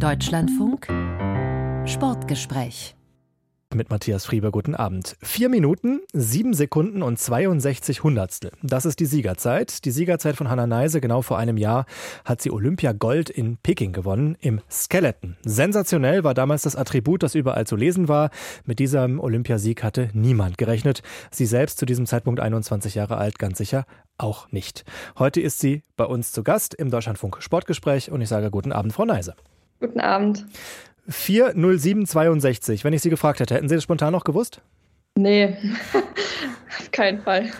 Deutschlandfunk Sportgespräch mit Matthias Frieber, guten Abend. Vier Minuten, sieben Sekunden und 62 Hundertstel. Das ist die Siegerzeit. Die Siegerzeit von Hannah Neise. Genau vor einem Jahr hat sie Olympia Gold in Peking gewonnen, im Skeleton. Sensationell war damals das Attribut, das überall zu lesen war. Mit diesem Olympiasieg hatte niemand gerechnet. Sie selbst zu diesem Zeitpunkt 21 Jahre alt, ganz sicher auch nicht. Heute ist sie bei uns zu Gast im Deutschlandfunk Sportgespräch und ich sage guten Abend, Frau Neise. Guten Abend. 40762. Wenn ich Sie gefragt hätte, hätten Sie das spontan noch gewusst? Nee, auf keinen Fall.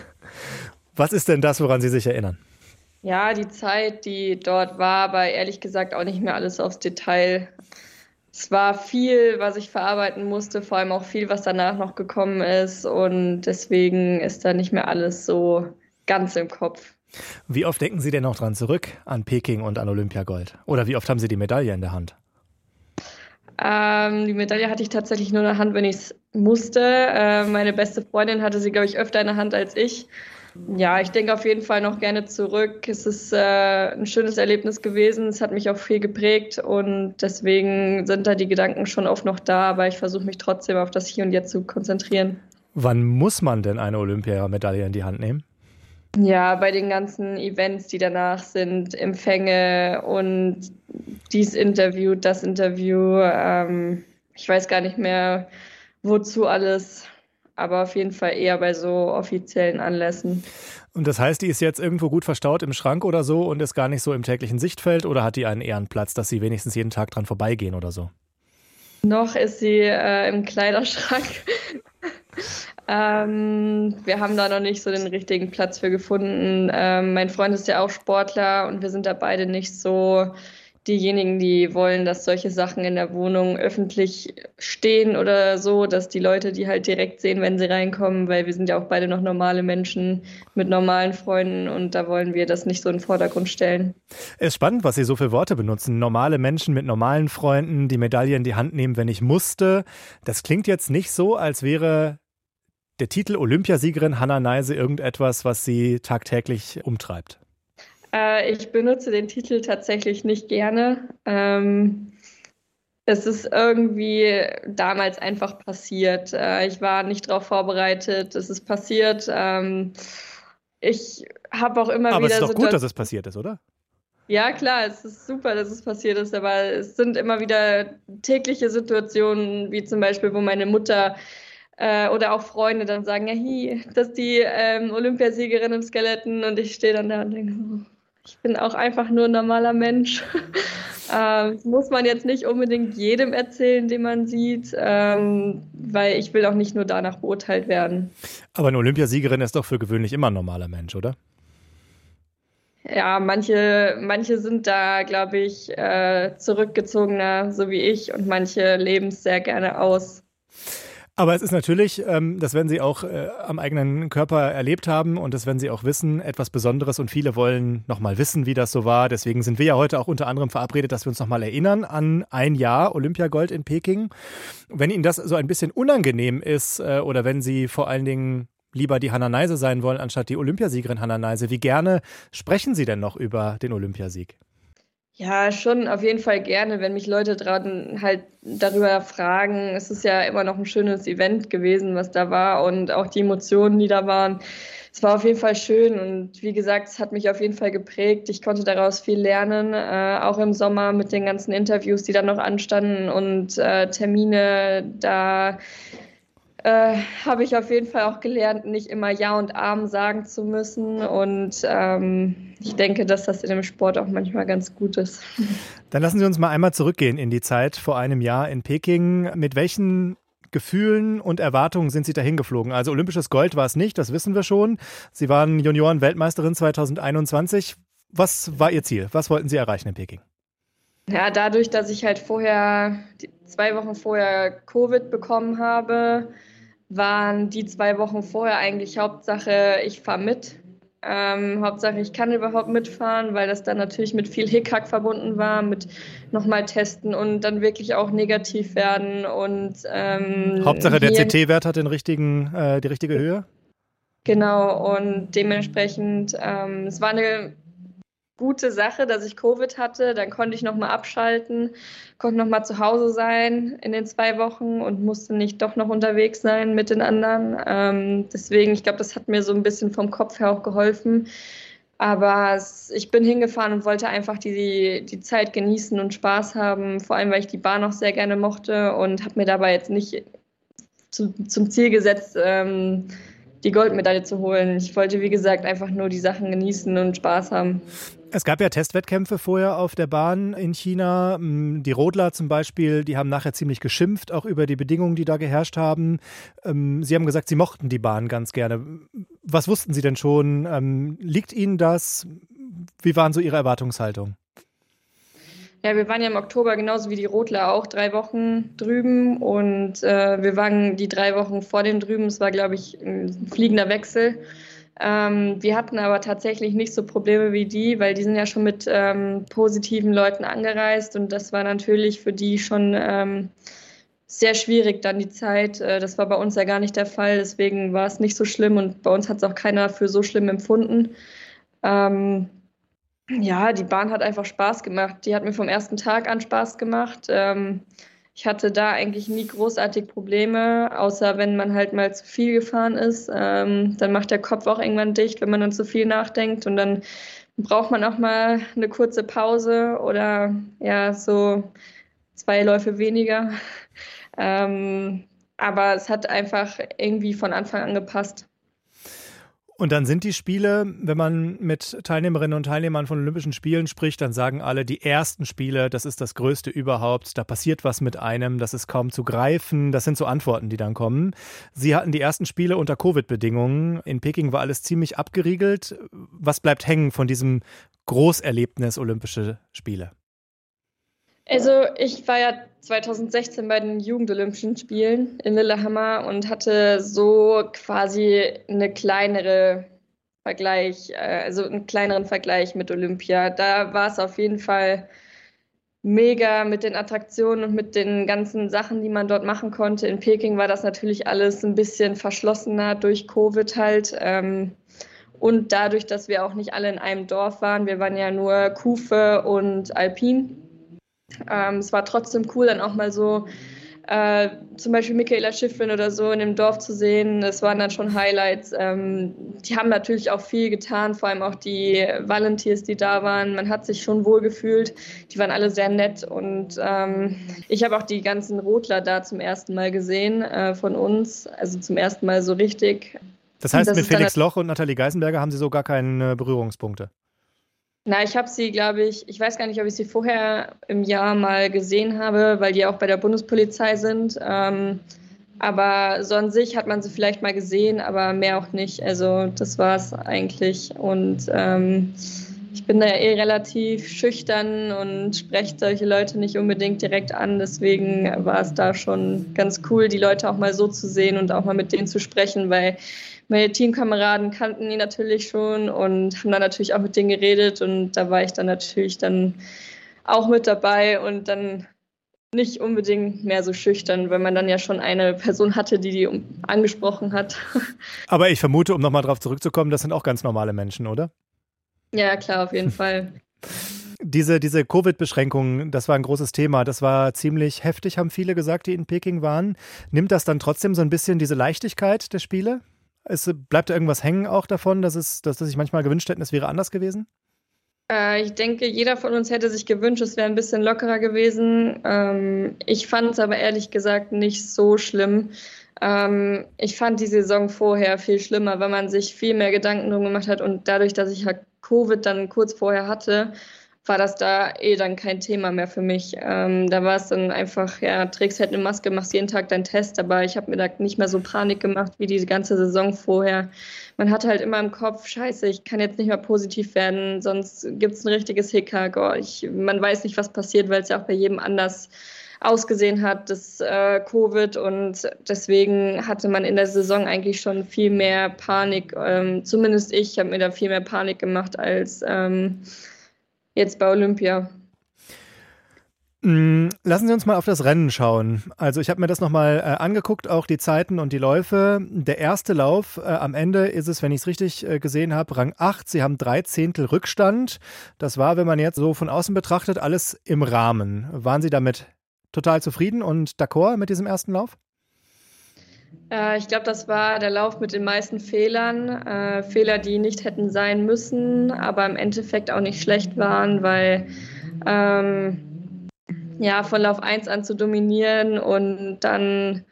Was ist denn das, woran Sie sich erinnern? Ja, die Zeit, die dort war, aber ehrlich gesagt auch nicht mehr alles aufs Detail. Es war viel, was ich verarbeiten musste, vor allem auch viel, was danach noch gekommen ist. Und deswegen ist da nicht mehr alles so ganz im Kopf. Wie oft denken Sie denn noch dran zurück an Peking und an Olympiagold? Oder wie oft haben Sie die Medaille in der Hand? Ähm, die Medaille hatte ich tatsächlich nur in der Hand, wenn ich es musste. Äh, meine beste Freundin hatte sie, glaube ich, öfter in der Hand als ich. Ja, ich denke auf jeden Fall noch gerne zurück. Es ist äh, ein schönes Erlebnis gewesen. Es hat mich auch viel geprägt und deswegen sind da die Gedanken schon oft noch da, aber ich versuche mich trotzdem auf das Hier und Jetzt zu konzentrieren. Wann muss man denn eine Olympiamedaille in die Hand nehmen? Ja, bei den ganzen Events, die danach sind, Empfänge und dies Interview, das Interview. Ähm, ich weiß gar nicht mehr, wozu alles, aber auf jeden Fall eher bei so offiziellen Anlässen. Und das heißt, die ist jetzt irgendwo gut verstaut im Schrank oder so und ist gar nicht so im täglichen Sichtfeld oder hat die einen Ehrenplatz, dass Sie wenigstens jeden Tag dran vorbeigehen oder so? Noch ist sie äh, im Kleiderschrank. Ähm, wir haben da noch nicht so den richtigen Platz für gefunden. Ähm, mein Freund ist ja auch Sportler und wir sind da beide nicht so diejenigen, die wollen, dass solche Sachen in der Wohnung öffentlich stehen oder so, dass die Leute die halt direkt sehen, wenn sie reinkommen, weil wir sind ja auch beide noch normale Menschen mit normalen Freunden und da wollen wir das nicht so in den Vordergrund stellen. Es ist spannend, was Sie so für Worte benutzen. Normale Menschen mit normalen Freunden, die Medaille in die Hand nehmen, wenn ich musste. Das klingt jetzt nicht so, als wäre der Titel Olympiasiegerin Hanna Neise irgendetwas, was sie tagtäglich umtreibt? Äh, ich benutze den Titel tatsächlich nicht gerne. Ähm, es ist irgendwie damals einfach passiert. Äh, ich war nicht darauf vorbereitet. Es ist passiert. Ähm, ich habe auch immer aber wieder. Aber es ist doch gut, dass es passiert ist, oder? Ja, klar, es ist super, dass es passiert ist, aber es sind immer wieder tägliche Situationen, wie zum Beispiel, wo meine Mutter äh, oder auch Freunde dann sagen, ja, hi, das ist die ähm, Olympiasiegerin im Skeleton und ich stehe dann da und denke, oh, ich bin auch einfach nur ein normaler Mensch. ähm, das muss man jetzt nicht unbedingt jedem erzählen, den man sieht, ähm, weil ich will auch nicht nur danach beurteilt werden. Aber eine Olympiasiegerin ist doch für gewöhnlich immer ein normaler Mensch, oder? Ja, manche, manche sind da, glaube ich, äh, zurückgezogener, so wie ich, und manche leben es sehr gerne aus. Aber es ist natürlich, ähm, das werden Sie auch äh, am eigenen Körper erlebt haben und das werden Sie auch wissen, etwas Besonderes und viele wollen nochmal wissen, wie das so war. Deswegen sind wir ja heute auch unter anderem verabredet, dass wir uns nochmal erinnern an ein Jahr Olympiagold in Peking. Wenn Ihnen das so ein bisschen unangenehm ist äh, oder wenn Sie vor allen Dingen lieber die Hanna Neise sein wollen, anstatt die Olympiasiegerin Hanna Neise, wie gerne sprechen Sie denn noch über den Olympiasieg? Ja, schon auf jeden Fall gerne, wenn mich Leute dran halt darüber fragen. Es ist ja immer noch ein schönes Event gewesen, was da war und auch die Emotionen, die da waren. Es war auf jeden Fall schön und wie gesagt, es hat mich auf jeden Fall geprägt. Ich konnte daraus viel lernen, äh, auch im Sommer mit den ganzen Interviews, die dann noch anstanden und äh, Termine. Da äh, habe ich auf jeden Fall auch gelernt, nicht immer Ja und Arm sagen zu müssen. Und ähm, ich denke, dass das in dem Sport auch manchmal ganz gut ist. Dann lassen Sie uns mal einmal zurückgehen in die Zeit vor einem Jahr in Peking. Mit welchen Gefühlen und Erwartungen sind Sie dahin geflogen? Also olympisches Gold war es nicht, das wissen wir schon. Sie waren Junioren-Weltmeisterin 2021. Was war Ihr Ziel? Was wollten Sie erreichen in Peking? Ja, dadurch, dass ich halt vorher, zwei Wochen vorher Covid bekommen habe, waren die zwei Wochen vorher eigentlich Hauptsache, ich fahre mit. Ähm, Hauptsache, ich kann überhaupt mitfahren, weil das dann natürlich mit viel Hickhack verbunden war, mit nochmal testen und dann wirklich auch negativ werden. Und, ähm, Hauptsache, der CT-Wert hat den richtigen, äh, die richtige Höhe? Genau, und dementsprechend, ähm, es war eine gute Sache, dass ich Covid hatte. Dann konnte ich nochmal abschalten, konnte nochmal zu Hause sein in den zwei Wochen und musste nicht doch noch unterwegs sein mit den anderen. Ähm, deswegen, ich glaube, das hat mir so ein bisschen vom Kopf her auch geholfen. Aber ich bin hingefahren und wollte einfach die, die Zeit genießen und Spaß haben, vor allem weil ich die Bahn auch sehr gerne mochte und habe mir dabei jetzt nicht zu, zum Ziel gesetzt, ähm, die Goldmedaille zu holen. Ich wollte, wie gesagt, einfach nur die Sachen genießen und Spaß haben. Es gab ja Testwettkämpfe vorher auf der Bahn in China. Die Rodler zum Beispiel, die haben nachher ziemlich geschimpft, auch über die Bedingungen, die da geherrscht haben. Ähm, Sie haben gesagt, Sie mochten die Bahn ganz gerne. Was wussten Sie denn schon? Ähm, liegt Ihnen das? Wie waren so Ihre Erwartungshaltung? Ja, wir waren ja im Oktober genauso wie die Rotler auch drei Wochen drüben und äh, wir waren die drei Wochen vor dem drüben. Es war, glaube ich, ein fliegender Wechsel. Ähm, wir hatten aber tatsächlich nicht so Probleme wie die, weil die sind ja schon mit ähm, positiven Leuten angereist und das war natürlich für die schon ähm, sehr schwierig dann die Zeit. Äh, das war bei uns ja gar nicht der Fall, deswegen war es nicht so schlimm und bei uns hat es auch keiner für so schlimm empfunden. Ähm, ja, die Bahn hat einfach Spaß gemacht. Die hat mir vom ersten Tag an Spaß gemacht. Ich hatte da eigentlich nie großartig Probleme, außer wenn man halt mal zu viel gefahren ist. Ähm, dann macht der Kopf auch irgendwann dicht, wenn man dann zu viel nachdenkt und dann braucht man auch mal eine kurze Pause oder ja, so zwei Läufe weniger. Ähm, aber es hat einfach irgendwie von Anfang an gepasst. Und dann sind die Spiele, wenn man mit Teilnehmerinnen und Teilnehmern von Olympischen Spielen spricht, dann sagen alle, die ersten Spiele, das ist das Größte überhaupt, da passiert was mit einem, das ist kaum zu greifen. Das sind so Antworten, die dann kommen. Sie hatten die ersten Spiele unter Covid-Bedingungen. In Peking war alles ziemlich abgeriegelt. Was bleibt hängen von diesem Großerlebnis Olympische Spiele? Also ich war ja 2016 bei den Jugendolympischen Spielen in Lillehammer und hatte so quasi eine kleinere Vergleich, äh, also einen kleineren Vergleich mit Olympia. Da war es auf jeden Fall mega mit den Attraktionen und mit den ganzen Sachen, die man dort machen konnte. In Peking war das natürlich alles ein bisschen verschlossener durch Covid halt. Ähm, und dadurch, dass wir auch nicht alle in einem Dorf waren, wir waren ja nur Kufe und Alpin ähm, es war trotzdem cool, dann auch mal so äh, zum Beispiel Michaela Schiffrin oder so in dem Dorf zu sehen. Das waren dann schon Highlights. Ähm, die haben natürlich auch viel getan, vor allem auch die Volunteers, die da waren. Man hat sich schon wohl gefühlt. Die waren alle sehr nett und ähm, ich habe auch die ganzen Rotler da zum ersten Mal gesehen äh, von uns. Also zum ersten Mal so richtig. Das heißt, das mit Felix Loch und Nathalie Geisenberger haben Sie so gar keine Berührungspunkte? Na, ich habe sie, glaube ich, ich weiß gar nicht, ob ich sie vorher im Jahr mal gesehen habe, weil die auch bei der Bundespolizei sind. Ähm, aber so an sich hat man sie vielleicht mal gesehen, aber mehr auch nicht. Also das war es eigentlich. Und ähm, ich bin da eh relativ schüchtern und spreche solche Leute nicht unbedingt direkt an. Deswegen war es da schon ganz cool, die Leute auch mal so zu sehen und auch mal mit denen zu sprechen, weil meine Teamkameraden kannten ihn natürlich schon und haben dann natürlich auch mit denen geredet und da war ich dann natürlich dann auch mit dabei und dann nicht unbedingt mehr so schüchtern, weil man dann ja schon eine Person hatte, die die angesprochen hat. Aber ich vermute, um nochmal drauf zurückzukommen, das sind auch ganz normale Menschen, oder? Ja, klar, auf jeden Fall. Diese, diese Covid-Beschränkungen, das war ein großes Thema. Das war ziemlich heftig, haben viele gesagt, die in Peking waren. Nimmt das dann trotzdem so ein bisschen diese Leichtigkeit der Spiele? Es bleibt da irgendwas hängen auch davon, dass es, dass, dass sich manchmal gewünscht hätten, es wäre anders gewesen? Äh, ich denke, jeder von uns hätte sich gewünscht, es wäre ein bisschen lockerer gewesen. Ähm, ich fand es aber ehrlich gesagt nicht so schlimm. Ähm, ich fand die Saison vorher viel schlimmer, weil man sich viel mehr Gedanken drum gemacht hat und dadurch, dass ich halt Covid dann kurz vorher hatte, war das da eh dann kein Thema mehr für mich. Ähm, da war es dann einfach, ja, trägst halt eine Maske, machst jeden Tag deinen Test, aber ich habe mir da nicht mehr so Panik gemacht wie die ganze Saison vorher. Man hat halt immer im Kopf, scheiße, ich kann jetzt nicht mehr positiv werden, sonst gibt es ein richtiges Hickhack. Oh, ich, man weiß nicht, was passiert, weil es ja auch bei jedem anders ausgesehen hat, das äh, Covid und deswegen hatte man in der Saison eigentlich schon viel mehr Panik. Ähm, zumindest ich habe mir da viel mehr Panik gemacht als ähm, jetzt bei Olympia. Mm, lassen Sie uns mal auf das Rennen schauen. Also ich habe mir das nochmal äh, angeguckt, auch die Zeiten und die Läufe. Der erste Lauf, äh, am Ende ist es, wenn ich es richtig äh, gesehen habe, Rang 8. Sie haben drei Zehntel Rückstand. Das war, wenn man jetzt so von außen betrachtet, alles im Rahmen. Waren Sie damit total zufrieden und d'accord mit diesem ersten Lauf? Äh, ich glaube, das war der Lauf mit den meisten Fehlern. Äh, Fehler, die nicht hätten sein müssen, aber im Endeffekt auch nicht schlecht waren, weil ähm, ja, von Lauf 1 an zu dominieren und dann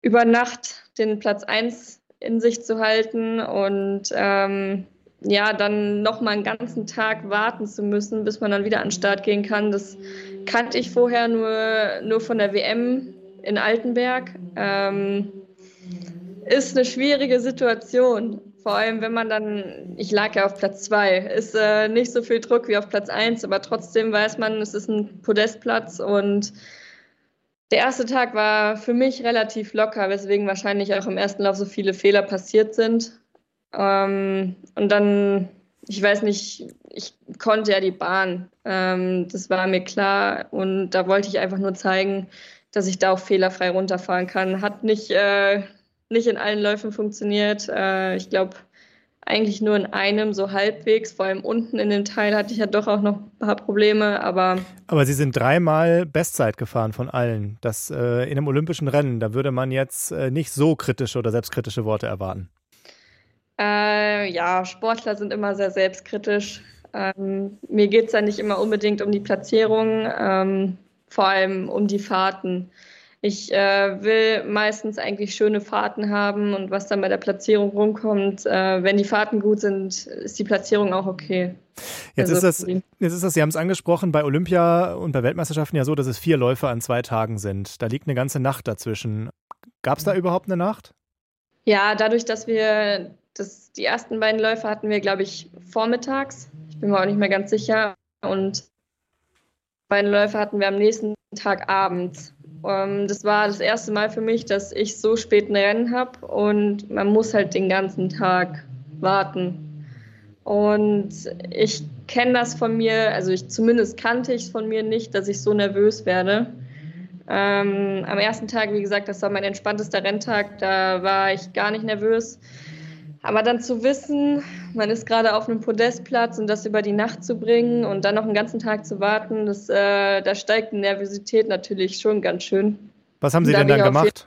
über Nacht den Platz 1 in sich zu halten und ähm, ja, dann nochmal einen ganzen Tag warten zu müssen, bis man dann wieder an den Start gehen kann. Das kannte ich vorher nur, nur von der WM in Altenberg. Ähm, ist eine schwierige Situation. Vor allem, wenn man dann, ich lag ja auf Platz zwei, ist äh, nicht so viel Druck wie auf Platz eins, aber trotzdem weiß man, es ist ein Podestplatz und der erste Tag war für mich relativ locker, weswegen wahrscheinlich auch im ersten Lauf so viele Fehler passiert sind. Ähm, und dann, ich weiß nicht, ich konnte ja die Bahn, ähm, das war mir klar und da wollte ich einfach nur zeigen, dass ich da auch fehlerfrei runterfahren kann. Hat nicht äh, nicht in allen Läufen funktioniert. Äh, ich glaube, eigentlich nur in einem so halbwegs. Vor allem unten in dem Teil hatte ich ja doch auch noch ein paar Probleme, aber. Aber Sie sind dreimal Bestzeit gefahren von allen. Das äh, in einem olympischen Rennen, da würde man jetzt äh, nicht so kritische oder selbstkritische Worte erwarten. Äh, ja, Sportler sind immer sehr selbstkritisch. Ähm, mir geht es ja nicht immer unbedingt um die Platzierung, ähm, vor allem um die Fahrten. Ich äh, will meistens eigentlich schöne Fahrten haben und was dann bei der Platzierung rumkommt, äh, wenn die Fahrten gut sind, ist die Platzierung auch okay. Jetzt, also, ist das, jetzt ist das, Sie haben es angesprochen, bei Olympia und bei Weltmeisterschaften ja so, dass es vier Läufe an zwei Tagen sind. Da liegt eine ganze Nacht dazwischen. Gab es da überhaupt eine Nacht? Ja, dadurch, dass wir das, die ersten beiden Läufe hatten wir, glaube ich, vormittags. Ich bin mir auch nicht mehr ganz sicher. Und beiden Läufe hatten wir am nächsten Tag abends. Ähm, das war das erste Mal für mich, dass ich so spät ein Rennen habe und man muss halt den ganzen Tag warten. Und ich kenne das von mir, also ich zumindest kannte ich es von mir nicht, dass ich so nervös werde. Ähm, am ersten Tag, wie gesagt, das war mein entspanntester Renntag, da war ich gar nicht nervös. Aber dann zu wissen, man ist gerade auf einem Podestplatz und das über die Nacht zu bringen und dann noch einen ganzen Tag zu warten, das, äh, da steigt die Nervosität natürlich schon ganz schön. Was haben Sie denn dann gemacht?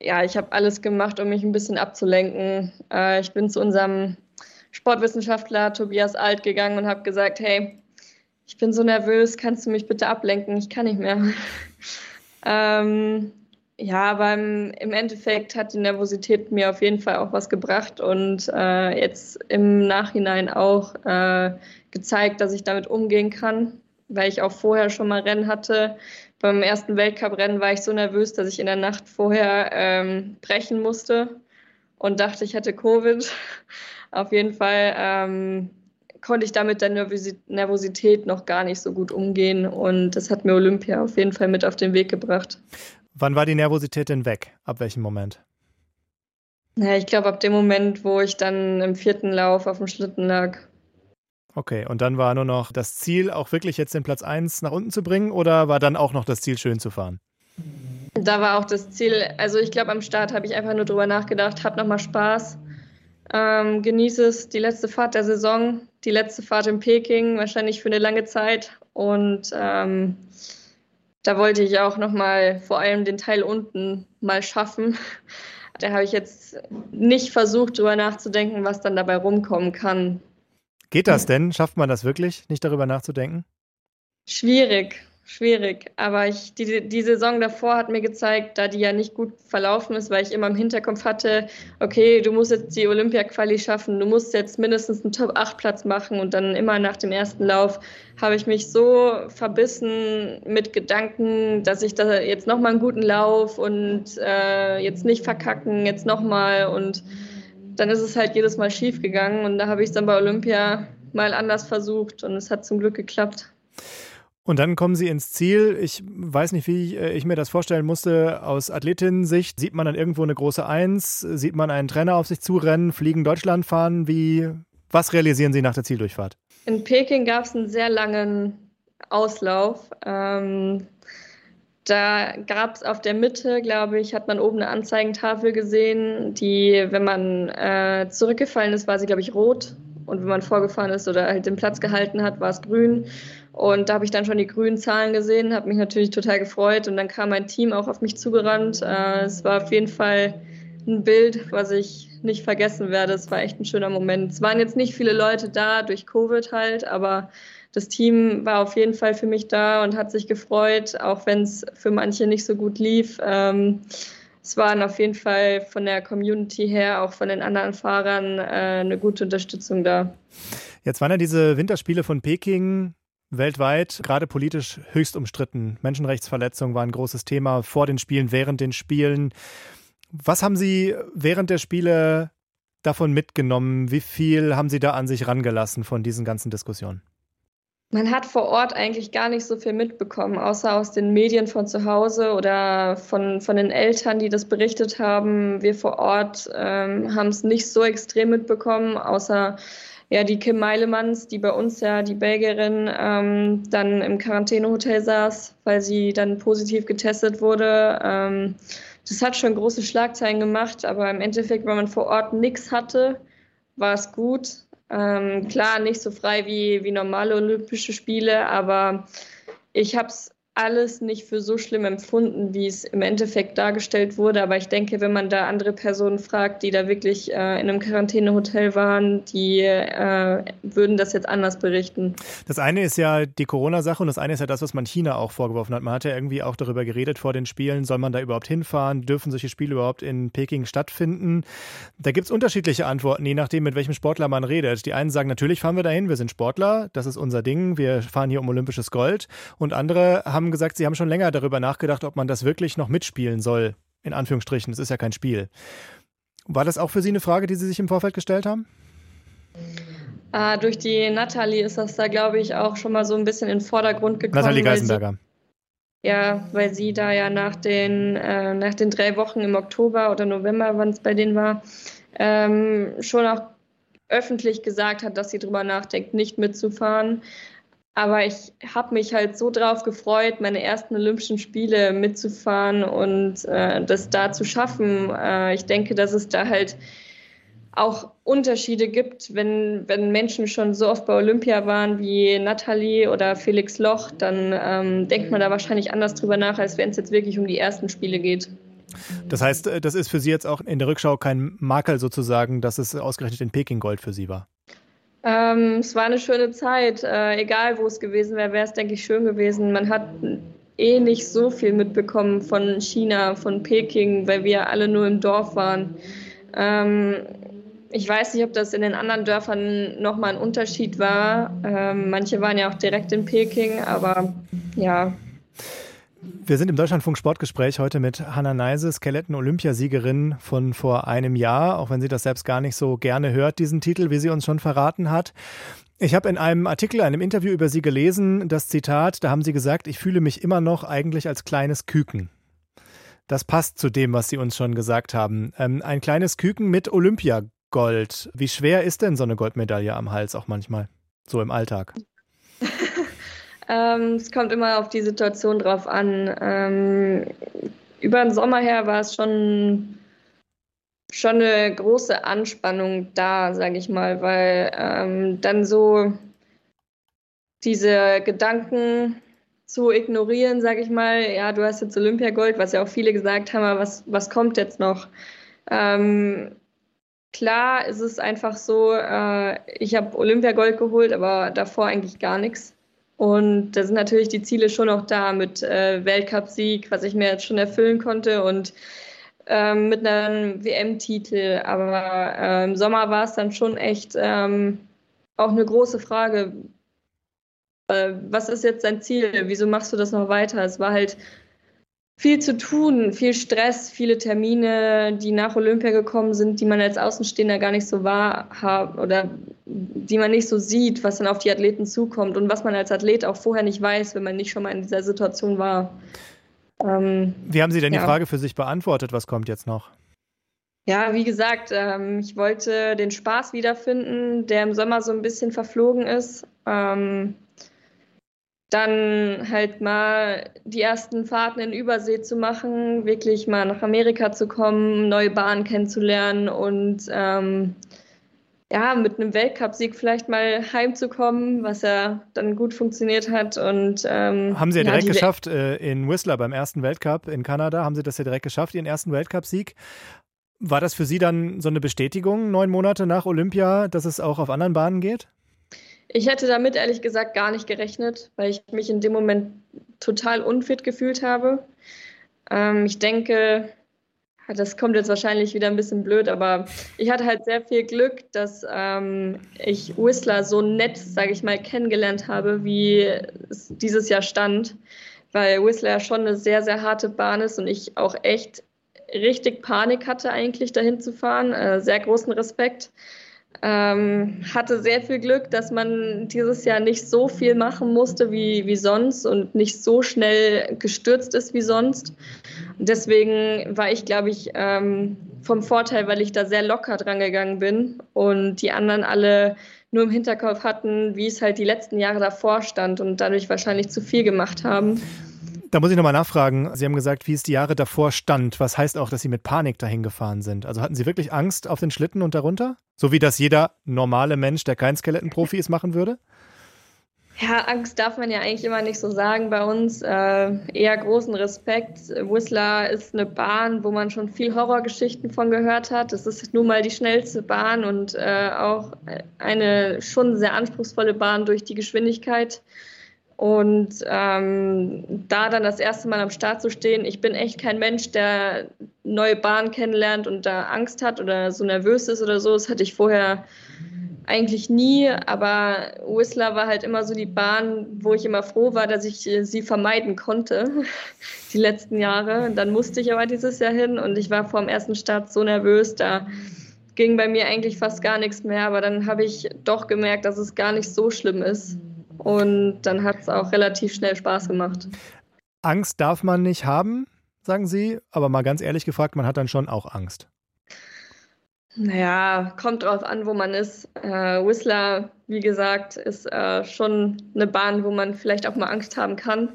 Ja, ich habe alles gemacht, um mich ein bisschen abzulenken. Äh, ich bin zu unserem Sportwissenschaftler Tobias Alt gegangen und habe gesagt, hey, ich bin so nervös, kannst du mich bitte ablenken? Ich kann nicht mehr. ähm, ja, aber im, Endeffekt hat die Nervosität mir auf jeden Fall auch was gebracht und äh, jetzt im Nachhinein auch äh, gezeigt, dass ich damit umgehen kann, weil ich auch vorher schon mal Rennen hatte. Beim ersten Weltcuprennen war ich so nervös, dass ich in der Nacht vorher ähm, brechen musste und dachte, ich hätte Covid. auf jeden Fall ähm, konnte ich damit der Nervosität noch gar nicht so gut umgehen und das hat mir Olympia auf jeden Fall mit auf den Weg gebracht. Wann war die Nervosität denn weg? Ab welchem Moment? Ja, ich glaube ab dem Moment, wo ich dann im vierten Lauf auf dem Schlitten lag. Okay, und dann war nur noch das Ziel, auch wirklich jetzt den Platz 1 nach unten zu bringen oder war dann auch noch das Ziel, schön zu fahren? Da war auch das Ziel, also ich glaube am Start habe ich einfach nur drüber nachgedacht, hab nochmal Spaß, ähm, genieße es, die letzte Fahrt der Saison, die letzte Fahrt in Peking, wahrscheinlich für eine lange Zeit und ähm, da wollte ich auch nochmal vor allem den Teil unten mal schaffen. Da habe ich jetzt nicht versucht, darüber nachzudenken, was dann dabei rumkommen kann. Geht das denn? Schafft man das wirklich, nicht darüber nachzudenken? Schwierig schwierig. Aber ich, die, die Saison davor hat mir gezeigt, da die ja nicht gut verlaufen ist, weil ich immer im Hinterkopf hatte, okay, du musst jetzt die Olympia-Quali schaffen, du musst jetzt mindestens einen Top-8-Platz machen und dann immer nach dem ersten Lauf habe ich mich so verbissen mit Gedanken, dass ich da jetzt nochmal einen guten Lauf und äh, jetzt nicht verkacken, jetzt nochmal und dann ist es halt jedes Mal schief gegangen und da habe ich es dann bei Olympia mal anders versucht und es hat zum Glück geklappt. Und dann kommen sie ins Ziel. Ich weiß nicht, wie äh, ich mir das vorstellen musste. Aus Athletinnen-Sicht sieht man dann irgendwo eine große Eins, sieht man einen Trainer auf sich zurennen, fliegen Deutschland fahren. Wie, was realisieren Sie nach der Zieldurchfahrt? In Peking gab es einen sehr langen Auslauf. Ähm, da gab es auf der Mitte, glaube ich, hat man oben eine Anzeigentafel gesehen, die, wenn man äh, zurückgefallen ist, war sie, glaube ich, rot. Und wenn man vorgefahren ist oder halt den Platz gehalten hat, war es grün. Und da habe ich dann schon die grünen Zahlen gesehen, habe mich natürlich total gefreut. Und dann kam mein Team auch auf mich zugerannt. Äh, es war auf jeden Fall ein Bild, was ich nicht vergessen werde. Es war echt ein schöner Moment. Es waren jetzt nicht viele Leute da, durch Covid halt, aber das Team war auf jeden Fall für mich da und hat sich gefreut, auch wenn es für manche nicht so gut lief. Ähm, es waren auf jeden Fall von der Community her, auch von den anderen Fahrern, äh, eine gute Unterstützung da. Jetzt waren ja diese Winterspiele von Peking weltweit gerade politisch höchst umstritten. Menschenrechtsverletzungen waren ein großes Thema vor den Spielen, während den Spielen. Was haben Sie während der Spiele davon mitgenommen? Wie viel haben Sie da an sich rangelassen von diesen ganzen Diskussionen? Man hat vor Ort eigentlich gar nicht so viel mitbekommen, außer aus den Medien von zu Hause oder von, von den Eltern, die das berichtet haben. Wir vor Ort ähm, haben es nicht so extrem mitbekommen, außer ja, die Kim Meilemanns, die bei uns ja, die Belgierin, ähm, dann im Quarantänehotel saß, weil sie dann positiv getestet wurde. Ähm, das hat schon große Schlagzeilen gemacht, aber im Endeffekt, wenn man vor Ort nichts hatte, war es gut. Ähm, klar, nicht so frei wie, wie normale Olympische Spiele, aber ich habe es alles nicht für so schlimm empfunden, wie es im Endeffekt dargestellt wurde. Aber ich denke, wenn man da andere Personen fragt, die da wirklich äh, in einem Quarantänehotel waren, die äh, würden das jetzt anders berichten. Das eine ist ja die Corona-Sache und das eine ist ja das, was man China auch vorgeworfen hat. Man hat ja irgendwie auch darüber geredet vor den Spielen, soll man da überhaupt hinfahren? Dürfen solche Spiele überhaupt in Peking stattfinden? Da gibt es unterschiedliche Antworten, je nachdem, mit welchem Sportler man redet. Die einen sagen, natürlich fahren wir dahin, wir sind Sportler, das ist unser Ding, wir fahren hier um olympisches Gold. Und andere haben haben gesagt, Sie haben schon länger darüber nachgedacht, ob man das wirklich noch mitspielen soll. In Anführungsstrichen, es ist ja kein Spiel. War das auch für Sie eine Frage, die Sie sich im Vorfeld gestellt haben? Ah, durch die Natalie ist das da, glaube ich, auch schon mal so ein bisschen in den Vordergrund gekommen. Natalie Geisenberger. ja, weil sie da ja nach den, äh, nach den drei Wochen im Oktober oder November, wann es bei denen war, ähm, schon auch öffentlich gesagt hat, dass sie darüber nachdenkt, nicht mitzufahren. Aber ich habe mich halt so drauf gefreut, meine ersten Olympischen Spiele mitzufahren und äh, das da zu schaffen. Äh, ich denke, dass es da halt auch Unterschiede gibt, wenn, wenn Menschen schon so oft bei Olympia waren wie Nathalie oder Felix Loch, dann ähm, denkt man da wahrscheinlich anders drüber nach, als wenn es jetzt wirklich um die ersten Spiele geht. Das heißt, äh, das ist für Sie jetzt auch in der Rückschau kein Makel sozusagen, dass es ausgerechnet in Peking Gold für Sie war? Ähm, es war eine schöne Zeit. Äh, egal, wo es gewesen wäre, wäre es, denke ich, schön gewesen. Man hat eh nicht so viel mitbekommen von China, von Peking, weil wir alle nur im Dorf waren. Ähm, ich weiß nicht, ob das in den anderen Dörfern nochmal ein Unterschied war. Ähm, manche waren ja auch direkt in Peking, aber ja, wir sind im Deutschlandfunk Sportgespräch heute mit Hanna Neise, Skeletten-Olympiasiegerin von vor einem Jahr, auch wenn sie das selbst gar nicht so gerne hört, diesen Titel, wie sie uns schon verraten hat. Ich habe in einem Artikel, einem Interview über sie gelesen, das Zitat, da haben sie gesagt, ich fühle mich immer noch eigentlich als kleines Küken. Das passt zu dem, was Sie uns schon gesagt haben. Ähm, ein kleines Küken mit Olympiagold. Wie schwer ist denn so eine Goldmedaille am Hals auch manchmal? So im Alltag? Ähm, es kommt immer auf die Situation drauf an. Ähm, über den Sommer her war es schon, schon eine große Anspannung da, sage ich mal, weil ähm, dann so diese Gedanken zu ignorieren, sage ich mal, ja, du hast jetzt Olympiagold, was ja auch viele gesagt haben, aber was, was kommt jetzt noch? Ähm, klar ist es einfach so, äh, ich habe Olympiagold geholt, aber davor eigentlich gar nichts. Und da sind natürlich die Ziele schon noch da mit äh, Weltcupsieg, was ich mir jetzt schon erfüllen konnte und ähm, mit einem WM-Titel. Aber äh, im Sommer war es dann schon echt ähm, auch eine große Frage. Äh, was ist jetzt dein Ziel? Wieso machst du das noch weiter? Es war halt viel zu tun, viel Stress, viele Termine, die nach Olympia gekommen sind, die man als Außenstehender gar nicht so wahrhaben oder die man nicht so sieht, was dann auf die Athleten zukommt und was man als Athlet auch vorher nicht weiß, wenn man nicht schon mal in dieser Situation war. Ähm, wie haben Sie denn ja. die Frage für sich beantwortet? Was kommt jetzt noch? Ja, wie gesagt, ähm, ich wollte den Spaß wiederfinden, der im Sommer so ein bisschen verflogen ist. Ähm, dann halt mal die ersten Fahrten in Übersee zu machen, wirklich mal nach Amerika zu kommen, neue Bahnen kennenzulernen und ähm, ja, mit einem Weltcupsieg vielleicht mal heimzukommen, was ja dann gut funktioniert hat. Und, ähm, haben Sie ja direkt die geschafft äh, in Whistler beim ersten Weltcup in Kanada, haben Sie das ja direkt geschafft, Ihren ersten Weltcupsieg. War das für Sie dann so eine Bestätigung, neun Monate nach Olympia, dass es auch auf anderen Bahnen geht? Ich hätte damit ehrlich gesagt gar nicht gerechnet, weil ich mich in dem Moment total unfit gefühlt habe. Ähm, ich denke, das kommt jetzt wahrscheinlich wieder ein bisschen blöd, aber ich hatte halt sehr viel Glück, dass ähm, ich Whistler so nett, sage ich mal, kennengelernt habe, wie es dieses Jahr stand, weil Whistler ja schon eine sehr, sehr harte Bahn ist und ich auch echt richtig Panik hatte, eigentlich dahin zu fahren. Äh, sehr großen Respekt. Ähm, hatte sehr viel Glück, dass man dieses Jahr nicht so viel machen musste wie, wie sonst und nicht so schnell gestürzt ist wie sonst. Deswegen war ich, glaube ich, ähm, vom Vorteil, weil ich da sehr locker dran gegangen bin und die anderen alle nur im Hinterkopf hatten, wie es halt die letzten Jahre davor stand und dadurch wahrscheinlich zu viel gemacht haben. Da muss ich nochmal nachfragen. Sie haben gesagt, wie es die Jahre davor stand. Was heißt auch, dass Sie mit Panik dahin gefahren sind? Also hatten Sie wirklich Angst auf den Schlitten und darunter? So wie das jeder normale Mensch, der kein Skelettenprofi ist, machen würde? Ja, Angst darf man ja eigentlich immer nicht so sagen bei uns. Äh, eher großen Respekt. Whistler ist eine Bahn, wo man schon viel Horrorgeschichten von gehört hat. Es ist nun mal die schnellste Bahn und äh, auch eine schon sehr anspruchsvolle Bahn durch die Geschwindigkeit. Und ähm, da dann das erste Mal am Start zu stehen, ich bin echt kein Mensch, der neue Bahnen kennenlernt und da Angst hat oder so nervös ist oder so. Das hatte ich vorher eigentlich nie, aber Whistler war halt immer so die Bahn, wo ich immer froh war, dass ich sie vermeiden konnte, die letzten Jahre. Dann musste ich aber dieses Jahr hin und ich war vor dem ersten Start so nervös, da ging bei mir eigentlich fast gar nichts mehr, aber dann habe ich doch gemerkt, dass es gar nicht so schlimm ist. Und dann hat es auch relativ schnell Spaß gemacht. Angst darf man nicht haben, sagen Sie, aber mal ganz ehrlich gefragt, man hat dann schon auch Angst. Naja, kommt drauf an, wo man ist. Äh, Whistler, wie gesagt, ist äh, schon eine Bahn, wo man vielleicht auch mal Angst haben kann.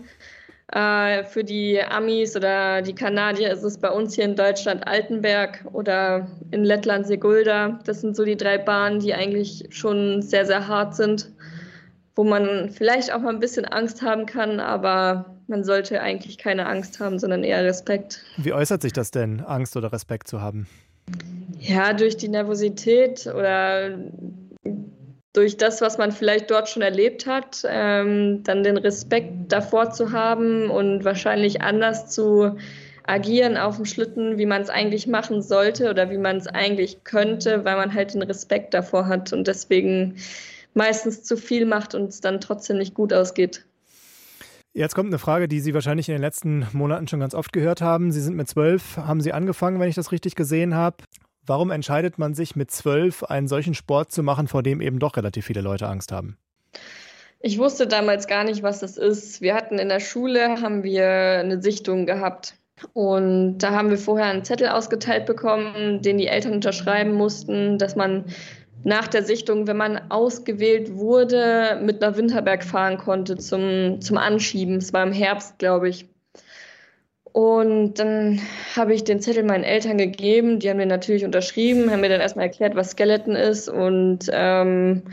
Äh, für die Amis oder die Kanadier ist es bei uns hier in Deutschland Altenberg oder in Lettland Segulda. Das sind so die drei Bahnen, die eigentlich schon sehr, sehr hart sind wo man vielleicht auch mal ein bisschen Angst haben kann, aber man sollte eigentlich keine Angst haben, sondern eher Respekt. Wie äußert sich das denn, Angst oder Respekt zu haben? Ja, durch die Nervosität oder durch das, was man vielleicht dort schon erlebt hat, ähm, dann den Respekt davor zu haben und wahrscheinlich anders zu agieren auf dem Schlitten, wie man es eigentlich machen sollte oder wie man es eigentlich könnte, weil man halt den Respekt davor hat. Und deswegen meistens zu viel macht und es dann trotzdem nicht gut ausgeht. Jetzt kommt eine Frage, die Sie wahrscheinlich in den letzten Monaten schon ganz oft gehört haben. Sie sind mit zwölf, haben Sie angefangen, wenn ich das richtig gesehen habe. Warum entscheidet man sich mit zwölf, einen solchen Sport zu machen, vor dem eben doch relativ viele Leute Angst haben? Ich wusste damals gar nicht, was das ist. Wir hatten in der Schule, haben wir eine Sichtung gehabt. Und da haben wir vorher einen Zettel ausgeteilt bekommen, den die Eltern unterschreiben mussten, dass man nach der Sichtung, wenn man ausgewählt wurde, mit nach Winterberg fahren konnte zum, zum Anschieben. Es war im Herbst, glaube ich. Und dann habe ich den Zettel meinen Eltern gegeben. Die haben den natürlich unterschrieben, haben mir dann erstmal erklärt, was Skeleton ist. Und ähm,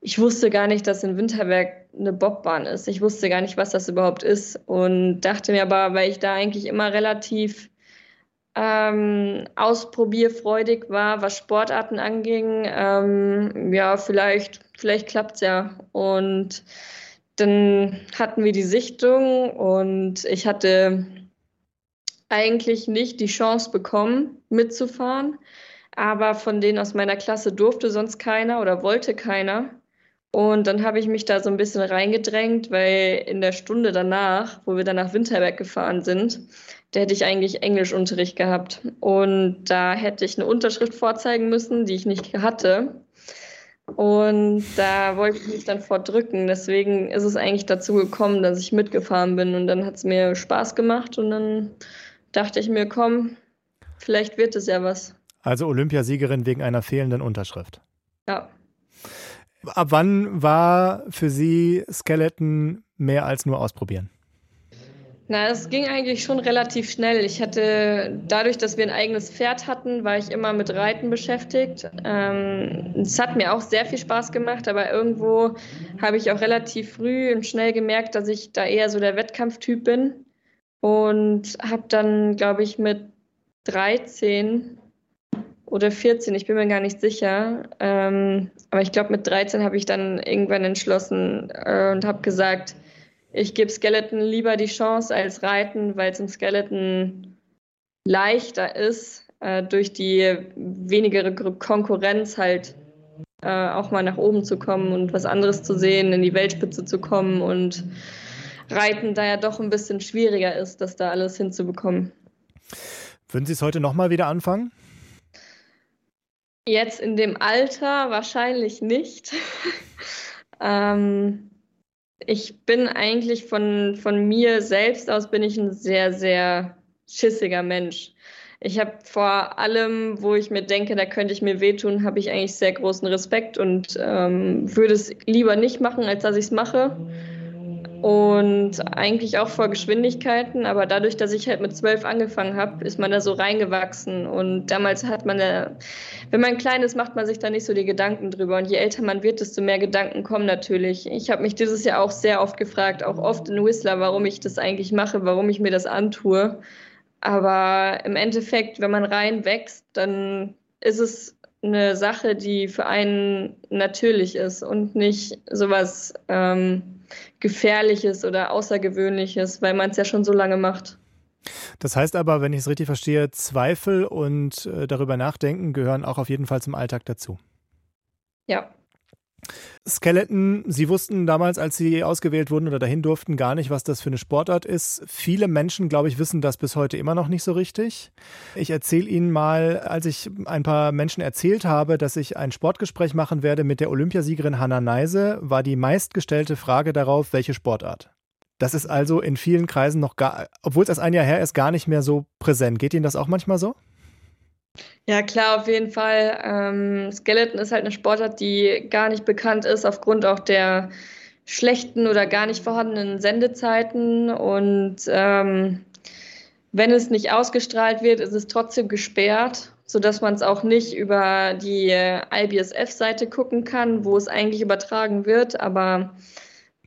ich wusste gar nicht, dass in Winterberg eine Bobbahn ist. Ich wusste gar nicht, was das überhaupt ist. Und dachte mir aber, weil ich da eigentlich immer relativ ähm, ausprobierfreudig war, was Sportarten anging. Ähm, ja, vielleicht, vielleicht klappt es ja. Und dann hatten wir die Sichtung und ich hatte eigentlich nicht die Chance bekommen, mitzufahren. Aber von denen aus meiner Klasse durfte sonst keiner oder wollte keiner. Und dann habe ich mich da so ein bisschen reingedrängt, weil in der Stunde danach, wo wir dann nach Winterberg gefahren sind, da hätte ich eigentlich Englischunterricht gehabt. Und da hätte ich eine Unterschrift vorzeigen müssen, die ich nicht hatte. Und da wollte ich mich dann vordrücken. Deswegen ist es eigentlich dazu gekommen, dass ich mitgefahren bin. Und dann hat es mir Spaß gemacht. Und dann dachte ich mir, komm, vielleicht wird es ja was. Also Olympiasiegerin wegen einer fehlenden Unterschrift. Ja. Ab wann war für Sie Skeleton mehr als nur ausprobieren? Na, es ging eigentlich schon relativ schnell. Ich hatte, dadurch, dass wir ein eigenes Pferd hatten, war ich immer mit Reiten beschäftigt. Ähm, es hat mir auch sehr viel Spaß gemacht, aber irgendwo habe ich auch relativ früh und schnell gemerkt, dass ich da eher so der Wettkampftyp bin. Und habe dann, glaube ich, mit 13 oder 14, ich bin mir gar nicht sicher, ähm, aber ich glaube, mit 13 habe ich dann irgendwann entschlossen äh, und habe gesagt, ich gebe Skeleton lieber die Chance als Reiten, weil es im Skeleton leichter ist, äh, durch die wenigere Konkurrenz halt äh, auch mal nach oben zu kommen und was anderes zu sehen, in die Weltspitze zu kommen und Reiten da ja doch ein bisschen schwieriger ist, das da alles hinzubekommen. Würden Sie es heute nochmal wieder anfangen? Jetzt in dem Alter wahrscheinlich nicht. ähm, ich bin eigentlich von, von mir selbst aus bin ich ein sehr, sehr schissiger Mensch. Ich habe vor allem, wo ich mir denke, da könnte ich mir wehtun, habe ich eigentlich sehr großen Respekt und ähm, würde es lieber nicht machen, als dass ich es mache und eigentlich auch vor Geschwindigkeiten, aber dadurch, dass ich halt mit zwölf angefangen habe, ist man da so reingewachsen. Und damals hat man, da, wenn man klein ist, macht man sich da nicht so die Gedanken drüber. Und je älter man wird, desto mehr Gedanken kommen natürlich. Ich habe mich dieses Jahr auch sehr oft gefragt, auch oft in Whistler, warum ich das eigentlich mache, warum ich mir das antue, aber im Endeffekt, wenn man reinwächst, dann ist es eine Sache, die für einen natürlich ist und nicht sowas ähm, Gefährliches oder Außergewöhnliches, weil man es ja schon so lange macht. Das heißt aber, wenn ich es richtig verstehe, Zweifel und äh, darüber nachdenken gehören auch auf jeden Fall zum Alltag dazu. Ja. Skeleton, Sie wussten damals, als Sie ausgewählt wurden oder dahin durften, gar nicht, was das für eine Sportart ist. Viele Menschen, glaube ich, wissen das bis heute immer noch nicht so richtig. Ich erzähle Ihnen mal, als ich ein paar Menschen erzählt habe, dass ich ein Sportgespräch machen werde mit der Olympiasiegerin Hanna Neise, war die meistgestellte Frage darauf, welche Sportart. Das ist also in vielen Kreisen noch gar, obwohl es erst ein Jahr her ist, gar nicht mehr so präsent. Geht Ihnen das auch manchmal so? Ja, klar, auf jeden Fall. Ähm, Skeleton ist halt eine Sportart, die gar nicht bekannt ist, aufgrund auch der schlechten oder gar nicht vorhandenen Sendezeiten. Und ähm, wenn es nicht ausgestrahlt wird, ist es trotzdem gesperrt, sodass man es auch nicht über die IBSF-Seite gucken kann, wo es eigentlich übertragen wird. Aber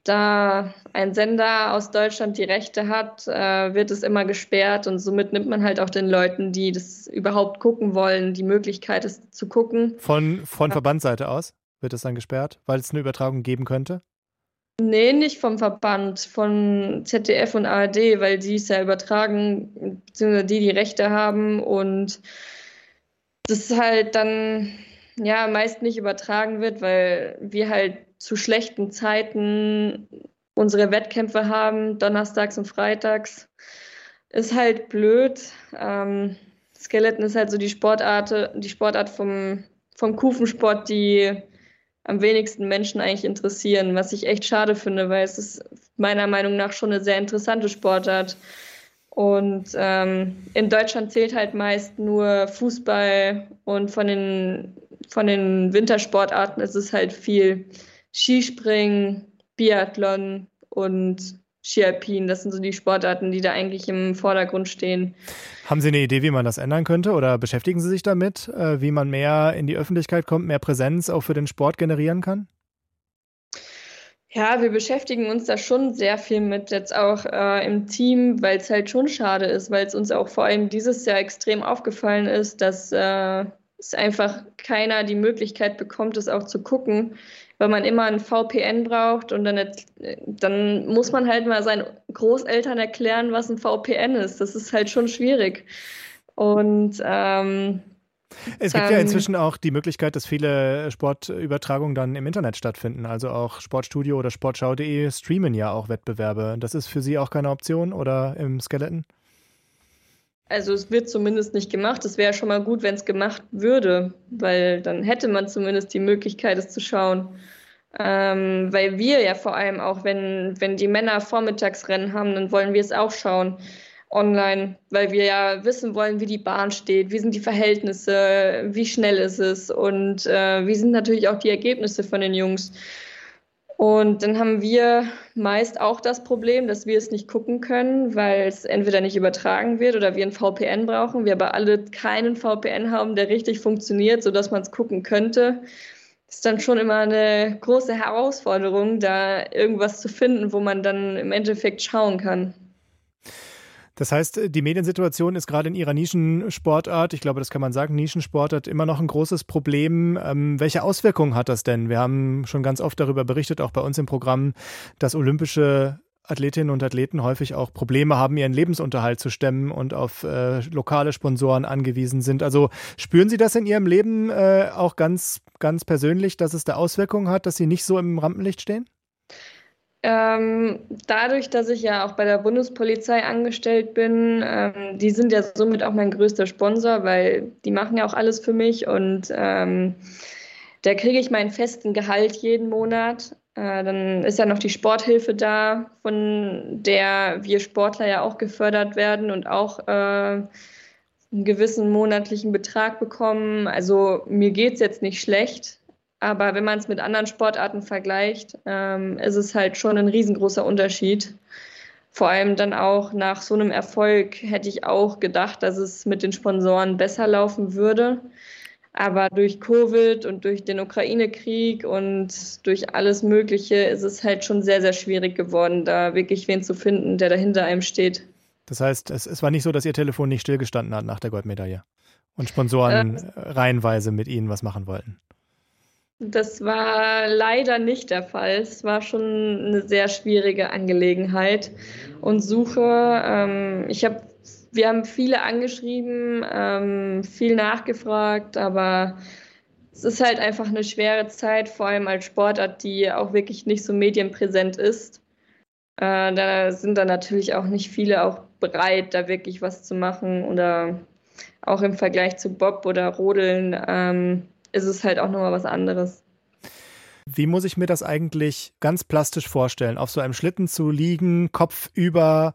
da ein Sender aus Deutschland die Rechte hat, äh, wird es immer gesperrt und somit nimmt man halt auch den Leuten, die das überhaupt gucken wollen, die Möglichkeit, es zu gucken. Von, von Verbandsseite aus wird es dann gesperrt, weil es eine Übertragung geben könnte? Nee, nicht vom Verband, von ZDF und ARD, weil die es ja übertragen, beziehungsweise die die Rechte haben und das halt dann ja meist nicht übertragen wird, weil wir halt zu schlechten Zeiten unsere Wettkämpfe haben, donnerstags und freitags. Ist halt blöd. Ähm, Skeleton ist halt so die Sportart, die Sportart vom, vom Kufensport, die am wenigsten Menschen eigentlich interessieren, was ich echt schade finde, weil es ist meiner Meinung nach schon eine sehr interessante Sportart. Und ähm, in Deutschland zählt halt meist nur Fußball und von den, von den Wintersportarten ist es halt viel Skispringen, Biathlon und Skialpin. Das sind so die Sportarten, die da eigentlich im Vordergrund stehen. Haben Sie eine Idee, wie man das ändern könnte oder beschäftigen Sie sich damit, äh, wie man mehr in die Öffentlichkeit kommt, mehr Präsenz auch für den Sport generieren kann? Ja, wir beschäftigen uns da schon sehr viel mit, jetzt auch äh, im Team, weil es halt schon schade ist, weil es uns auch vor allem dieses Jahr extrem aufgefallen ist, dass äh, es einfach keiner die Möglichkeit bekommt, es auch zu gucken weil man immer ein VPN braucht und dann, dann muss man halt mal seinen Großeltern erklären, was ein VPN ist. Das ist halt schon schwierig. Und ähm, es gibt ja inzwischen auch die Möglichkeit, dass viele Sportübertragungen dann im Internet stattfinden. Also auch Sportstudio oder Sportschau.de streamen ja auch Wettbewerbe. Das ist für Sie auch keine Option oder im Skeleton? Also es wird zumindest nicht gemacht. Es wäre schon mal gut, wenn es gemacht würde, weil dann hätte man zumindest die Möglichkeit, es zu schauen. Ähm, weil wir ja vor allem auch, wenn, wenn die Männer Vormittagsrennen haben, dann wollen wir es auch schauen online, weil wir ja wissen wollen, wie die Bahn steht, wie sind die Verhältnisse, wie schnell ist es und äh, wie sind natürlich auch die Ergebnisse von den Jungs. Und dann haben wir meist auch das Problem, dass wir es nicht gucken können, weil es entweder nicht übertragen wird oder wir ein VPN brauchen. Wir aber alle keinen VPN haben, der richtig funktioniert, sodass man es gucken könnte. Das ist dann schon immer eine große Herausforderung, da irgendwas zu finden, wo man dann im Endeffekt schauen kann. Das heißt, die Mediensituation ist gerade in ihrer Nischensportart, ich glaube, das kann man sagen, Nischensportart immer noch ein großes Problem. Ähm, welche Auswirkungen hat das denn? Wir haben schon ganz oft darüber berichtet, auch bei uns im Programm, dass olympische Athletinnen und Athleten häufig auch Probleme haben, ihren Lebensunterhalt zu stemmen und auf äh, lokale Sponsoren angewiesen sind. Also spüren Sie das in Ihrem Leben äh, auch ganz, ganz persönlich, dass es da Auswirkungen hat, dass Sie nicht so im Rampenlicht stehen? Ähm, dadurch, dass ich ja auch bei der Bundespolizei angestellt bin, ähm, die sind ja somit auch mein größter Sponsor, weil die machen ja auch alles für mich und ähm, da kriege ich meinen festen Gehalt jeden Monat. Äh, dann ist ja noch die Sporthilfe da, von der wir Sportler ja auch gefördert werden und auch äh, einen gewissen monatlichen Betrag bekommen. Also mir geht es jetzt nicht schlecht. Aber wenn man es mit anderen Sportarten vergleicht, ähm, ist es halt schon ein riesengroßer Unterschied. Vor allem dann auch nach so einem Erfolg hätte ich auch gedacht, dass es mit den Sponsoren besser laufen würde. Aber durch Covid und durch den Ukraine-Krieg und durch alles Mögliche ist es halt schon sehr, sehr schwierig geworden, da wirklich wen zu finden, der dahinter einem steht. Das heißt, es, es war nicht so, dass Ihr Telefon nicht stillgestanden hat nach der Goldmedaille und Sponsoren äh, reihenweise mit Ihnen was machen wollten. Das war leider nicht der Fall. Es war schon eine sehr schwierige Angelegenheit und Suche. Ähm, ich habe, wir haben viele angeschrieben, ähm, viel nachgefragt, aber es ist halt einfach eine schwere Zeit, vor allem als Sportart, die auch wirklich nicht so medienpräsent ist. Äh, da sind dann natürlich auch nicht viele auch bereit, da wirklich was zu machen oder auch im Vergleich zu Bob oder Rodeln. Ähm, ist es halt auch nochmal was anderes. Wie muss ich mir das eigentlich ganz plastisch vorstellen? Auf so einem Schlitten zu liegen, Kopf über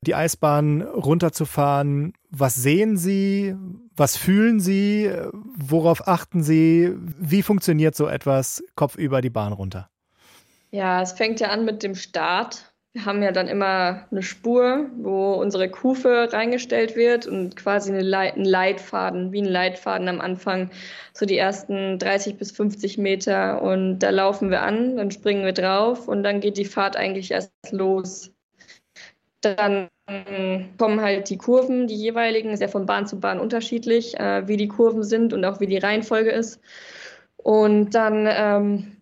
die Eisbahn runterzufahren. Was sehen Sie? Was fühlen Sie? Worauf achten Sie? Wie funktioniert so etwas Kopf über die Bahn runter? Ja, es fängt ja an mit dem Start. Wir haben ja dann immer eine Spur, wo unsere Kufe reingestellt wird und quasi eine Leit ein Leitfaden, wie ein Leitfaden am Anfang, so die ersten 30 bis 50 Meter. Und da laufen wir an, dann springen wir drauf und dann geht die Fahrt eigentlich erst los. Dann kommen halt die Kurven, die jeweiligen, ist ja von Bahn zu Bahn unterschiedlich, äh, wie die Kurven sind und auch wie die Reihenfolge ist. Und dann ähm,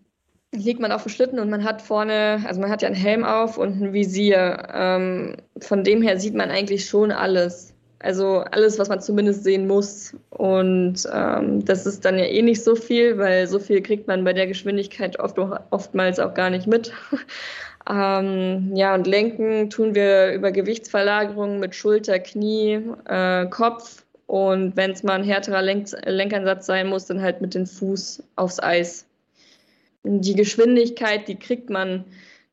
liegt man auf dem Schlitten und man hat vorne, also man hat ja einen Helm auf und ein Visier. Ähm, von dem her sieht man eigentlich schon alles. Also alles, was man zumindest sehen muss. Und ähm, das ist dann ja eh nicht so viel, weil so viel kriegt man bei der Geschwindigkeit oft, oftmals auch gar nicht mit. ähm, ja, und lenken tun wir über Gewichtsverlagerung mit Schulter, Knie, äh, Kopf. Und wenn es mal ein härterer Lenk Lenkansatz sein muss, dann halt mit dem Fuß aufs Eis die Geschwindigkeit, die kriegt man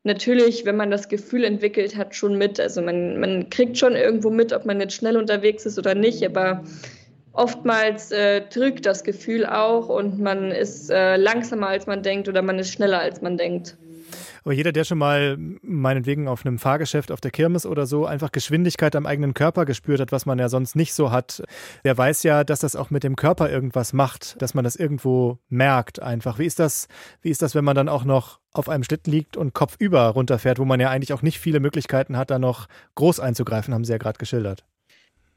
natürlich, wenn man das Gefühl entwickelt hat, schon mit. Also man, man kriegt schon irgendwo mit, ob man jetzt schnell unterwegs ist oder nicht, aber oftmals äh, drückt das Gefühl auch und man ist äh, langsamer als man denkt oder man ist schneller als man denkt. Aber jeder, der schon mal meinetwegen auf einem Fahrgeschäft auf der Kirmes oder so einfach Geschwindigkeit am eigenen Körper gespürt hat, was man ja sonst nicht so hat, der weiß ja, dass das auch mit dem Körper irgendwas macht, dass man das irgendwo merkt einfach. Wie ist das, wie ist das, wenn man dann auch noch auf einem Schlitten liegt und kopfüber runterfährt, wo man ja eigentlich auch nicht viele Möglichkeiten hat, da noch groß einzugreifen, haben Sie ja gerade geschildert.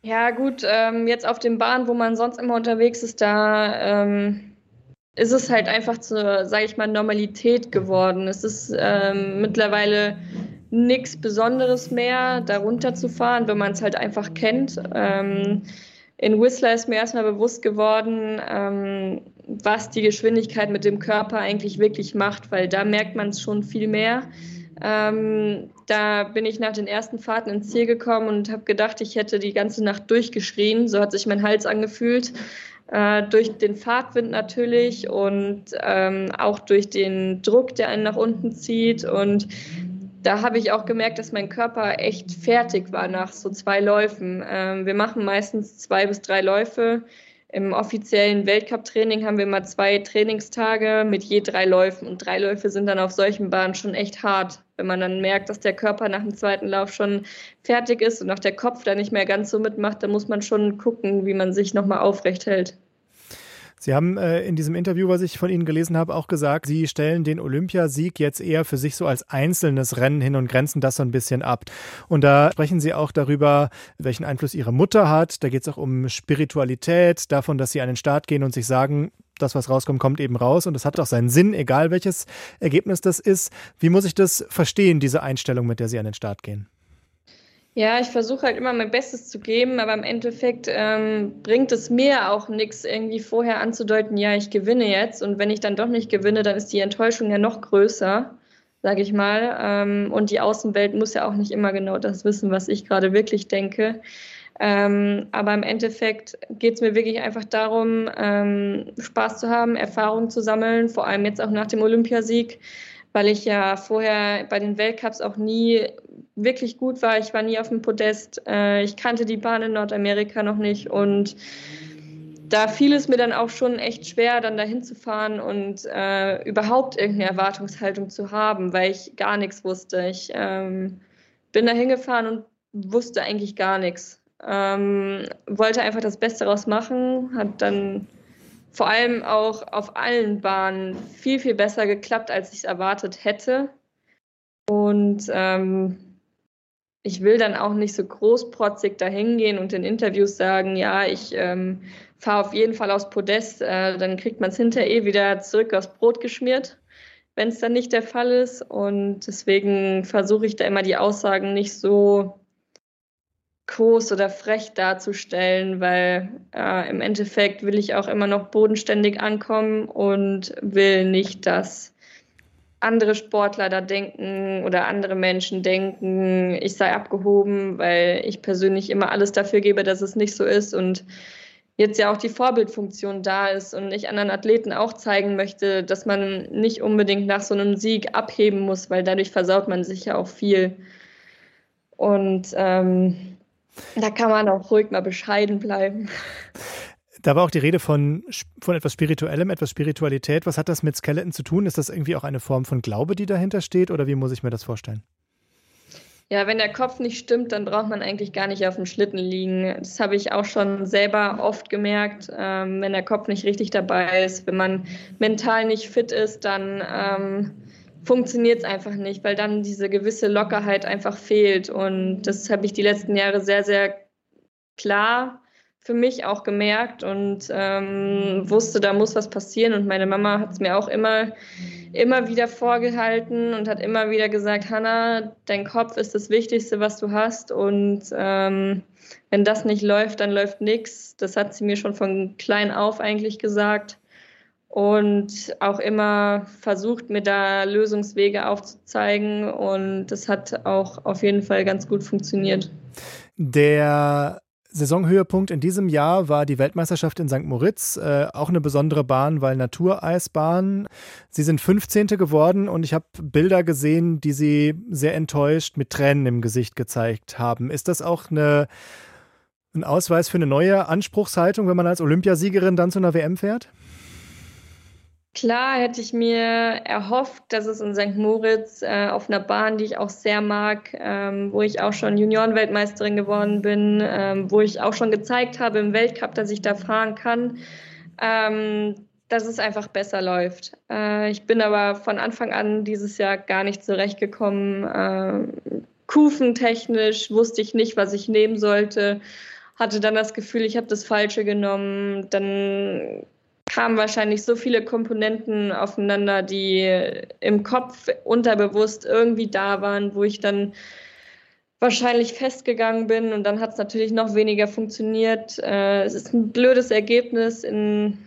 Ja, gut, ähm, jetzt auf den Bahnen, wo man sonst immer unterwegs ist, da ähm, ist es halt einfach zur, sage ich mal, Normalität geworden. Es ist ähm, mittlerweile nichts Besonderes mehr, darunter zu fahren, wenn man es halt einfach kennt. Ähm, in Whistler ist mir erstmal bewusst geworden, ähm, was die Geschwindigkeit mit dem Körper eigentlich wirklich macht, weil da merkt man es schon viel mehr. Ähm, da bin ich nach den ersten Fahrten ins Ziel gekommen und habe gedacht, ich hätte die ganze Nacht durchgeschrien. So hat sich mein Hals angefühlt äh, durch den Fahrtwind natürlich und ähm, auch durch den Druck, der einen nach unten zieht. Und da habe ich auch gemerkt, dass mein Körper echt fertig war nach so zwei Läufen. Ähm, wir machen meistens zwei bis drei Läufe. Im offiziellen Weltcup-Training haben wir immer zwei Trainingstage mit je drei Läufen. Und drei Läufe sind dann auf solchen Bahnen schon echt hart. Wenn man dann merkt, dass der Körper nach dem zweiten Lauf schon fertig ist und auch der Kopf da nicht mehr ganz so mitmacht, dann muss man schon gucken, wie man sich nochmal aufrecht hält. Sie haben äh, in diesem Interview, was ich von Ihnen gelesen habe, auch gesagt, Sie stellen den Olympiasieg jetzt eher für sich so als einzelnes Rennen hin und grenzen das so ein bisschen ab. Und da sprechen Sie auch darüber, welchen Einfluss Ihre Mutter hat. Da geht es auch um Spiritualität, davon, dass Sie an den Start gehen und sich sagen, das, was rauskommt, kommt eben raus und es hat auch seinen Sinn, egal welches Ergebnis das ist. Wie muss ich das verstehen, diese Einstellung, mit der Sie an den Start gehen? Ja, ich versuche halt immer mein Bestes zu geben, aber im Endeffekt ähm, bringt es mir auch nichts, irgendwie vorher anzudeuten, ja, ich gewinne jetzt. Und wenn ich dann doch nicht gewinne, dann ist die Enttäuschung ja noch größer, sage ich mal. Ähm, und die Außenwelt muss ja auch nicht immer genau das wissen, was ich gerade wirklich denke. Ähm, aber im Endeffekt geht es mir wirklich einfach darum, ähm, Spaß zu haben, Erfahrung zu sammeln, vor allem jetzt auch nach dem Olympiasieg weil ich ja vorher bei den Weltcups auch nie wirklich gut war. Ich war nie auf dem Podest. Äh, ich kannte die Bahn in Nordamerika noch nicht und da fiel es mir dann auch schon echt schwer, dann dahin zu fahren und äh, überhaupt irgendeine Erwartungshaltung zu haben, weil ich gar nichts wusste. Ich ähm, bin da hingefahren und wusste eigentlich gar nichts. Ähm, wollte einfach das Beste daraus machen, hat dann vor allem auch auf allen Bahnen viel, viel besser geklappt, als ich es erwartet hätte. Und ähm, ich will dann auch nicht so großprotzig dahin gehen und in Interviews sagen, ja, ich ähm, fahre auf jeden Fall aufs Podest, äh, dann kriegt man es hinterher eh wieder zurück aufs Brot geschmiert, wenn es dann nicht der Fall ist. Und deswegen versuche ich da immer die Aussagen nicht so groß oder frech darzustellen, weil äh, im Endeffekt will ich auch immer noch bodenständig ankommen und will nicht, dass andere Sportler da denken oder andere Menschen denken, ich sei abgehoben, weil ich persönlich immer alles dafür gebe, dass es nicht so ist und jetzt ja auch die Vorbildfunktion da ist und ich anderen Athleten auch zeigen möchte, dass man nicht unbedingt nach so einem Sieg abheben muss, weil dadurch versaut man sich ja auch viel. Und ähm, da kann man auch ruhig mal bescheiden bleiben. Da war auch die Rede von, von etwas Spirituellem, etwas Spiritualität. Was hat das mit Skeleton zu tun? Ist das irgendwie auch eine Form von Glaube, die dahinter steht? Oder wie muss ich mir das vorstellen? Ja, wenn der Kopf nicht stimmt, dann braucht man eigentlich gar nicht auf dem Schlitten liegen. Das habe ich auch schon selber oft gemerkt. Ähm, wenn der Kopf nicht richtig dabei ist, wenn man mental nicht fit ist, dann ähm, funktioniert es einfach nicht, weil dann diese gewisse Lockerheit einfach fehlt. Und das habe ich die letzten Jahre sehr, sehr klar für mich auch gemerkt und ähm, wusste, da muss was passieren. Und meine Mama hat es mir auch immer, immer wieder vorgehalten und hat immer wieder gesagt, Hanna, dein Kopf ist das Wichtigste, was du hast. Und ähm, wenn das nicht läuft, dann läuft nichts. Das hat sie mir schon von klein auf eigentlich gesagt und auch immer versucht, mir da Lösungswege aufzuzeigen. Und das hat auch auf jeden Fall ganz gut funktioniert. Der Saisonhöhepunkt in diesem Jahr war die Weltmeisterschaft in St. Moritz. Äh, auch eine besondere Bahn, weil Natureisbahn. Sie sind 15. geworden und ich habe Bilder gesehen, die Sie sehr enttäuscht mit Tränen im Gesicht gezeigt haben. Ist das auch eine, ein Ausweis für eine neue Anspruchshaltung, wenn man als Olympiasiegerin dann zu einer WM fährt? Klar hätte ich mir erhofft, dass es in St. Moritz äh, auf einer Bahn, die ich auch sehr mag, ähm, wo ich auch schon Juniorenweltmeisterin geworden bin, ähm, wo ich auch schon gezeigt habe im Weltcup, dass ich da fahren kann, ähm, dass es einfach besser läuft. Äh, ich bin aber von Anfang an dieses Jahr gar nicht zurechtgekommen. Äh, Kufentechnisch wusste ich nicht, was ich nehmen sollte hatte dann das Gefühl, ich habe das Falsche genommen. Dann kamen wahrscheinlich so viele Komponenten aufeinander, die im Kopf unterbewusst irgendwie da waren, wo ich dann wahrscheinlich festgegangen bin und dann hat es natürlich noch weniger funktioniert. Äh, es ist ein blödes Ergebnis in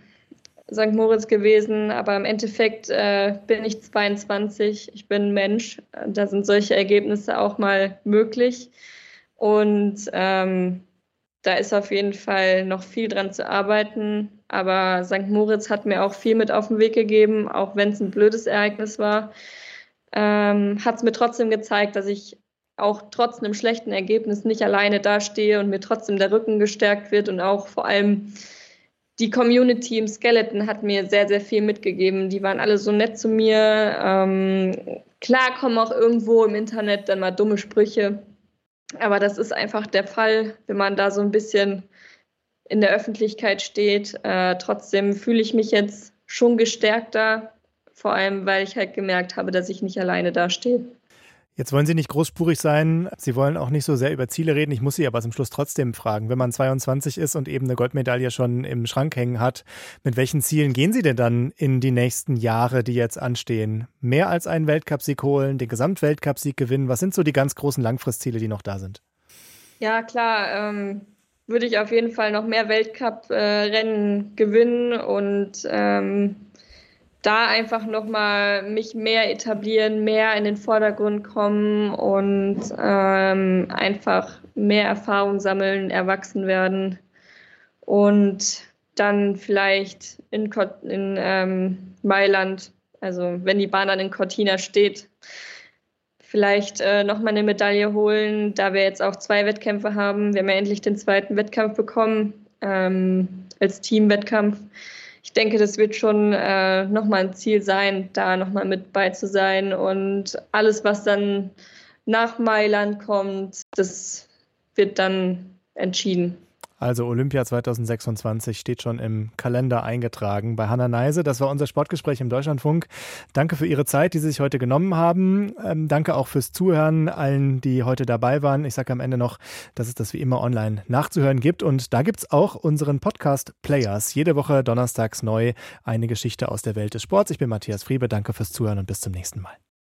St. Moritz gewesen, aber im Endeffekt äh, bin ich 22, ich bin Mensch, da sind solche Ergebnisse auch mal möglich und ähm, da ist auf jeden Fall noch viel dran zu arbeiten. Aber St. Moritz hat mir auch viel mit auf den Weg gegeben, auch wenn es ein blödes Ereignis war. Ähm, hat es mir trotzdem gezeigt, dass ich auch trotz einem schlechten Ergebnis nicht alleine dastehe und mir trotzdem der Rücken gestärkt wird und auch vor allem die Community im Skeleton hat mir sehr, sehr viel mitgegeben. Die waren alle so nett zu mir. Ähm, klar kommen auch irgendwo im Internet dann mal dumme Sprüche. Aber das ist einfach der Fall, wenn man da so ein bisschen in der Öffentlichkeit steht. Äh, trotzdem fühle ich mich jetzt schon gestärkter, vor allem weil ich halt gemerkt habe, dass ich nicht alleine dastehe. Jetzt wollen Sie nicht großspurig sein, Sie wollen auch nicht so sehr über Ziele reden. Ich muss Sie aber zum Schluss trotzdem fragen, wenn man 22 ist und eben eine Goldmedaille schon im Schrank hängen hat, mit welchen Zielen gehen Sie denn dann in die nächsten Jahre, die jetzt anstehen? Mehr als einen Weltcupsieg holen, den Gesamtweltcupsieg gewinnen? Was sind so die ganz großen Langfristziele, die noch da sind? Ja, klar. Ähm, würde ich auf jeden Fall noch mehr Weltcup-Rennen äh, gewinnen und ähm, da einfach nochmal mich mehr etablieren, mehr in den Vordergrund kommen und ähm, einfach mehr Erfahrung sammeln, erwachsen werden und dann vielleicht in, in ähm, Mailand, also wenn die Bahn dann in Cortina steht, vielleicht äh, nochmal eine Medaille holen, da wir jetzt auch zwei Wettkämpfe haben. Wir haben ja endlich den zweiten Wettkampf bekommen ähm, als Teamwettkampf ich denke, das wird schon äh, nochmal ein Ziel sein, da nochmal mit bei zu sein. Und alles, was dann nach Mailand kommt, das wird dann entschieden. Also Olympia 2026 steht schon im Kalender eingetragen bei Hanna Neise. Das war unser Sportgespräch im Deutschlandfunk. Danke für Ihre Zeit, die Sie sich heute genommen haben. Ähm, danke auch fürs Zuhören allen, die heute dabei waren. Ich sage am Ende noch, dass es das wie immer online nachzuhören gibt. Und da gibt es auch unseren Podcast Players. Jede Woche donnerstags neu eine Geschichte aus der Welt des Sports. Ich bin Matthias Friebe. Danke fürs Zuhören und bis zum nächsten Mal.